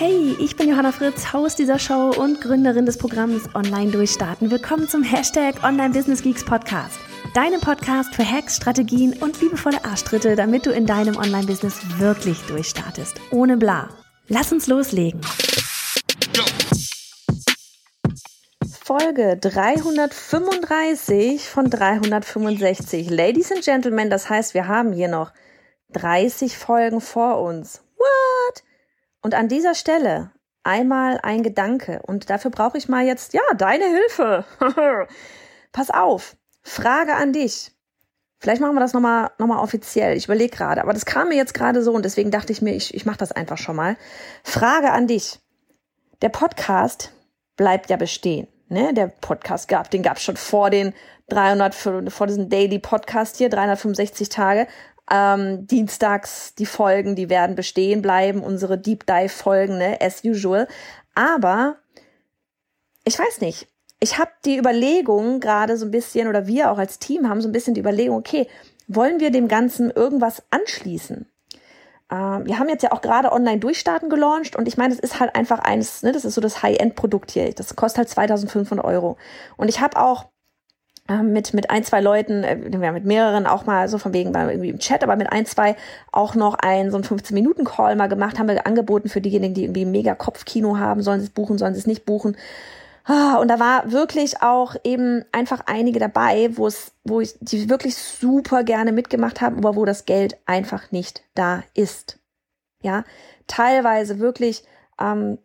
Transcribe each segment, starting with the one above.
Hey, ich bin Johanna Fritz, Haus dieser Show und Gründerin des Programms Online Durchstarten. Willkommen zum Hashtag Online Business Geeks Podcast. Deinem Podcast für Hacks, Strategien und liebevolle Arschtritte, damit du in deinem Online-Business wirklich durchstartest. Ohne bla. Lass uns loslegen. Folge 335 von 365. Ladies and Gentlemen, das heißt, wir haben hier noch 30 Folgen vor uns. Und an dieser Stelle einmal ein Gedanke. Und dafür brauche ich mal jetzt, ja, deine Hilfe. Pass auf. Frage an dich. Vielleicht machen wir das nochmal noch mal offiziell. Ich überlege gerade. Aber das kam mir jetzt gerade so und deswegen dachte ich mir, ich, ich mache das einfach schon mal. Frage an dich. Der Podcast bleibt ja bestehen. Ne? Der Podcast gab, den gab es schon vor den 300, vor diesem Daily Podcast hier, 365 Tage. Ähm, dienstags die Folgen, die werden bestehen bleiben, unsere Deep Dive Folgen, ne, as usual. Aber ich weiß nicht. Ich habe die Überlegung gerade so ein bisschen, oder wir auch als Team haben so ein bisschen die Überlegung, okay, wollen wir dem Ganzen irgendwas anschließen? Ähm, wir haben jetzt ja auch gerade online durchstarten gelauncht und ich meine, das ist halt einfach eins, ne, das ist so das High-End-Produkt hier. Das kostet halt 2500 Euro. Und ich habe auch mit, mit ein, zwei Leuten, äh, mit mehreren auch mal so von wegen mal irgendwie im Chat, aber mit ein, zwei auch noch einen so einen 15-Minuten-Call mal gemacht, haben wir angeboten für diejenigen, die irgendwie mega Kopfkino haben, sollen sie es buchen, sollen sie es nicht buchen. Ah, und da war wirklich auch eben einfach einige dabei, wo es, wo ich, die wirklich super gerne mitgemacht haben, aber wo das Geld einfach nicht da ist. Ja, teilweise wirklich ähm,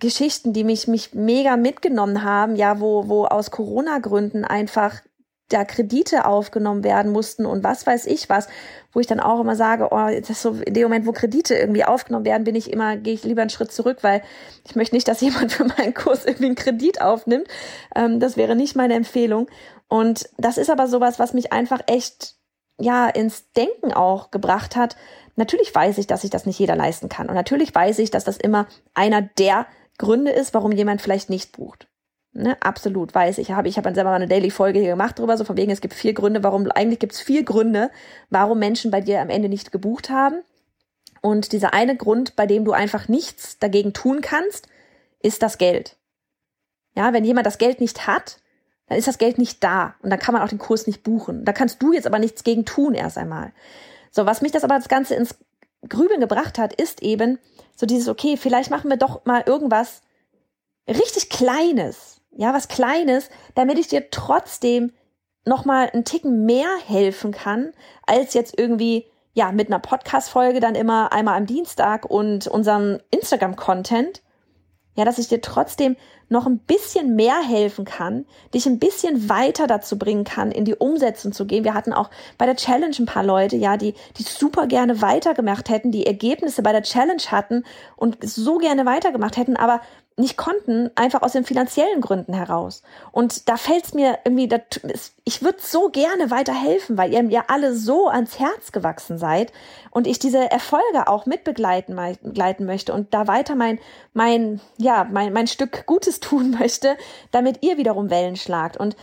Geschichten, die mich, mich mega mitgenommen haben, ja, wo, wo aus Corona-Gründen einfach da Kredite aufgenommen werden mussten und was weiß ich was, wo ich dann auch immer sage, oh, das ist so in dem Moment, wo Kredite irgendwie aufgenommen werden, bin ich immer, gehe ich lieber einen Schritt zurück, weil ich möchte nicht, dass jemand für meinen Kurs irgendwie einen Kredit aufnimmt. Ähm, das wäre nicht meine Empfehlung. Und das ist aber sowas, was mich einfach echt ja ins Denken auch gebracht hat. Natürlich weiß ich, dass sich das nicht jeder leisten kann. Und natürlich weiß ich, dass das immer einer der Gründe ist, warum jemand vielleicht nicht bucht. Ne, absolut, weiß ich. Habe ich habe selber mal eine Daily-Folge hier gemacht drüber, so von wegen, es gibt vier Gründe, warum, eigentlich gibt es vier Gründe, warum Menschen bei dir am Ende nicht gebucht haben. Und dieser eine Grund, bei dem du einfach nichts dagegen tun kannst, ist das Geld. Ja, wenn jemand das Geld nicht hat, dann ist das Geld nicht da und dann kann man auch den Kurs nicht buchen. Da kannst du jetzt aber nichts gegen tun erst einmal. So, was mich das aber das Ganze ins Grübeln gebracht hat, ist eben so dieses, okay, vielleicht machen wir doch mal irgendwas richtig Kleines, ja, was Kleines, damit ich dir trotzdem noch mal einen Ticken mehr helfen kann, als jetzt irgendwie, ja, mit einer Podcast-Folge dann immer einmal am Dienstag und unserem Instagram-Content, ja, dass ich dir trotzdem noch ein bisschen mehr helfen kann, dich ein bisschen weiter dazu bringen kann, in die Umsetzung zu gehen. Wir hatten auch bei der Challenge ein paar Leute, ja, die, die super gerne weitergemacht hätten, die Ergebnisse bei der Challenge hatten und so gerne weitergemacht hätten, aber nicht konnten, einfach aus den finanziellen Gründen heraus. Und da fällt es mir irgendwie, ich würde so gerne weiterhelfen, weil ihr mir alle so ans Herz gewachsen seid und ich diese Erfolge auch mitbegleiten begleiten möchte und da weiter mein, mein, ja, mein, mein Stück Gutes tun möchte, damit ihr wiederum Wellen schlagt. Und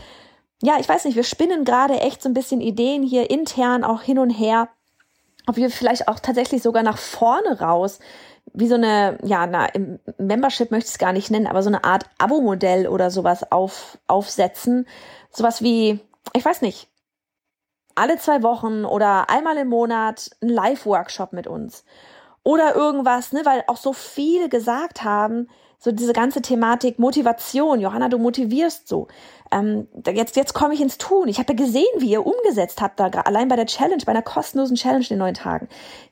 ja, ich weiß nicht, wir spinnen gerade echt so ein bisschen Ideen hier intern auch hin und her, ob wir vielleicht auch tatsächlich sogar nach vorne raus wie so eine, ja, na, Membership möchte ich es gar nicht nennen, aber so eine Art Abo-Modell oder sowas auf, aufsetzen. Sowas wie, ich weiß nicht, alle zwei Wochen oder einmal im Monat ein Live-Workshop mit uns. Oder irgendwas, ne, weil auch so viele gesagt haben, so diese ganze Thematik Motivation. Johanna, du motivierst so. Ähm, jetzt jetzt komme ich ins Tun. Ich habe ja gesehen, wie ihr umgesetzt habt, da allein bei der Challenge, bei einer kostenlosen Challenge in den neun Tagen.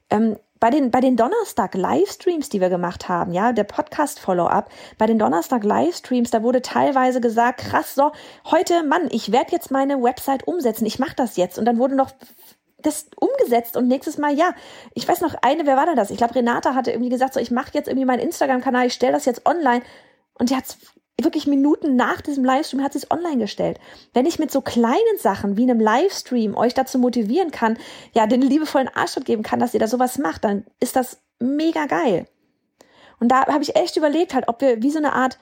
Ähm, bei den, bei den Donnerstag Livestreams, die wir gemacht haben, ja, der Podcast Follow-up, bei den Donnerstag Livestreams, da wurde teilweise gesagt, krass, so, heute, Mann, ich werde jetzt meine Website umsetzen, ich mache das jetzt. Und dann wurde noch das umgesetzt und nächstes Mal, ja, ich weiß noch eine, wer war denn das? Ich glaube, Renata hatte irgendwie gesagt, so, ich mache jetzt irgendwie meinen Instagram-Kanal, ich stelle das jetzt online und die hat's wirklich Minuten nach diesem Livestream hat sie es online gestellt. Wenn ich mit so kleinen Sachen wie einem Livestream euch dazu motivieren kann, ja, den liebevollen Arschtritt geben kann, dass ihr da sowas macht, dann ist das mega geil. Und da habe ich echt überlegt halt, ob wir wie so eine Art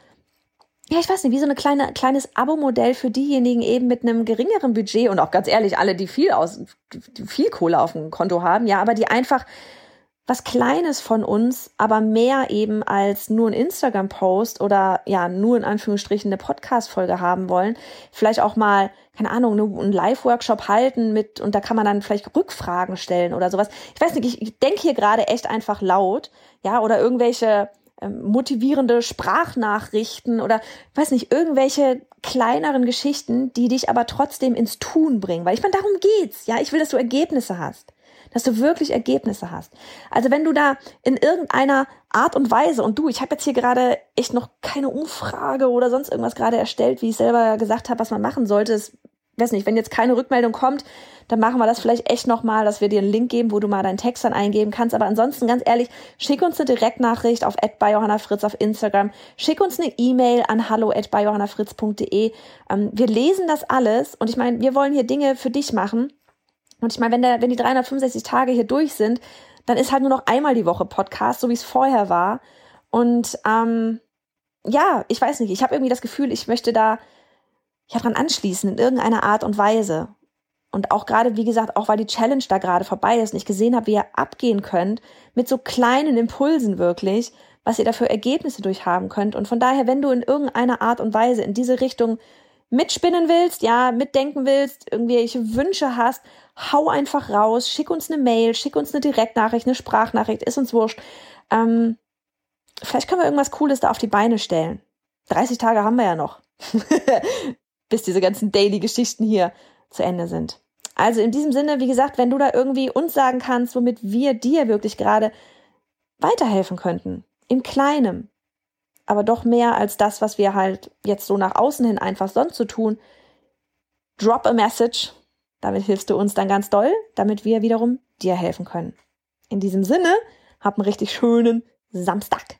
ja, ich weiß nicht, wie so ein kleine, kleines Abo-Modell für diejenigen eben mit einem geringeren Budget und auch ganz ehrlich, alle, die viel aus, viel Kohle auf dem Konto haben, ja, aber die einfach was Kleines von uns, aber mehr eben als nur ein Instagram-Post oder ja, nur in Anführungsstrichen eine Podcast-Folge haben wollen. Vielleicht auch mal, keine Ahnung, einen Live-Workshop halten mit und da kann man dann vielleicht Rückfragen stellen oder sowas. Ich weiß nicht, ich, ich denke hier gerade echt einfach laut, ja, oder irgendwelche ähm, motivierende Sprachnachrichten oder weiß nicht, irgendwelche kleineren Geschichten, die dich aber trotzdem ins Tun bringen. Weil ich meine, darum geht's. Ja, ich will, dass du Ergebnisse hast. Dass du wirklich Ergebnisse hast. Also wenn du da in irgendeiner Art und Weise, und du, ich habe jetzt hier gerade echt noch keine Umfrage oder sonst irgendwas gerade erstellt, wie ich selber gesagt habe, was man machen sollte. Es weiß nicht, wenn jetzt keine Rückmeldung kommt, dann machen wir das vielleicht echt nochmal, dass wir dir einen Link geben, wo du mal deinen Text dann eingeben kannst. Aber ansonsten, ganz ehrlich, schick uns eine Direktnachricht auf @byjohannafritz auf Instagram. Schick uns eine E-Mail an hallo@byjohannafritz.de. Ähm, wir lesen das alles und ich meine, wir wollen hier Dinge für dich machen. Und ich meine, wenn, der, wenn die 365 Tage hier durch sind, dann ist halt nur noch einmal die Woche Podcast, so wie es vorher war. Und ähm, ja, ich weiß nicht, ich habe irgendwie das Gefühl, ich möchte da ja dran anschließen in irgendeiner Art und Weise. Und auch gerade, wie gesagt, auch weil die Challenge da gerade vorbei ist und ich gesehen habe, wie ihr abgehen könnt, mit so kleinen Impulsen wirklich, was ihr dafür Ergebnisse durchhaben könnt. Und von daher, wenn du in irgendeiner Art und Weise in diese Richtung mitspinnen willst, ja, mitdenken willst, irgendwelche Wünsche hast, hau einfach raus, schick uns eine Mail, schick uns eine Direktnachricht, eine Sprachnachricht, ist uns wurscht. Ähm, vielleicht können wir irgendwas Cooles da auf die Beine stellen. 30 Tage haben wir ja noch. bis diese ganzen Daily-Geschichten hier zu Ende sind. Also in diesem Sinne, wie gesagt, wenn du da irgendwie uns sagen kannst, womit wir dir wirklich gerade weiterhelfen könnten, im Kleinen, aber doch mehr als das, was wir halt jetzt so nach außen hin einfach sonst so tun, drop a message. Damit hilfst du uns dann ganz doll, damit wir wiederum dir helfen können. In diesem Sinne, hab einen richtig schönen Samstag.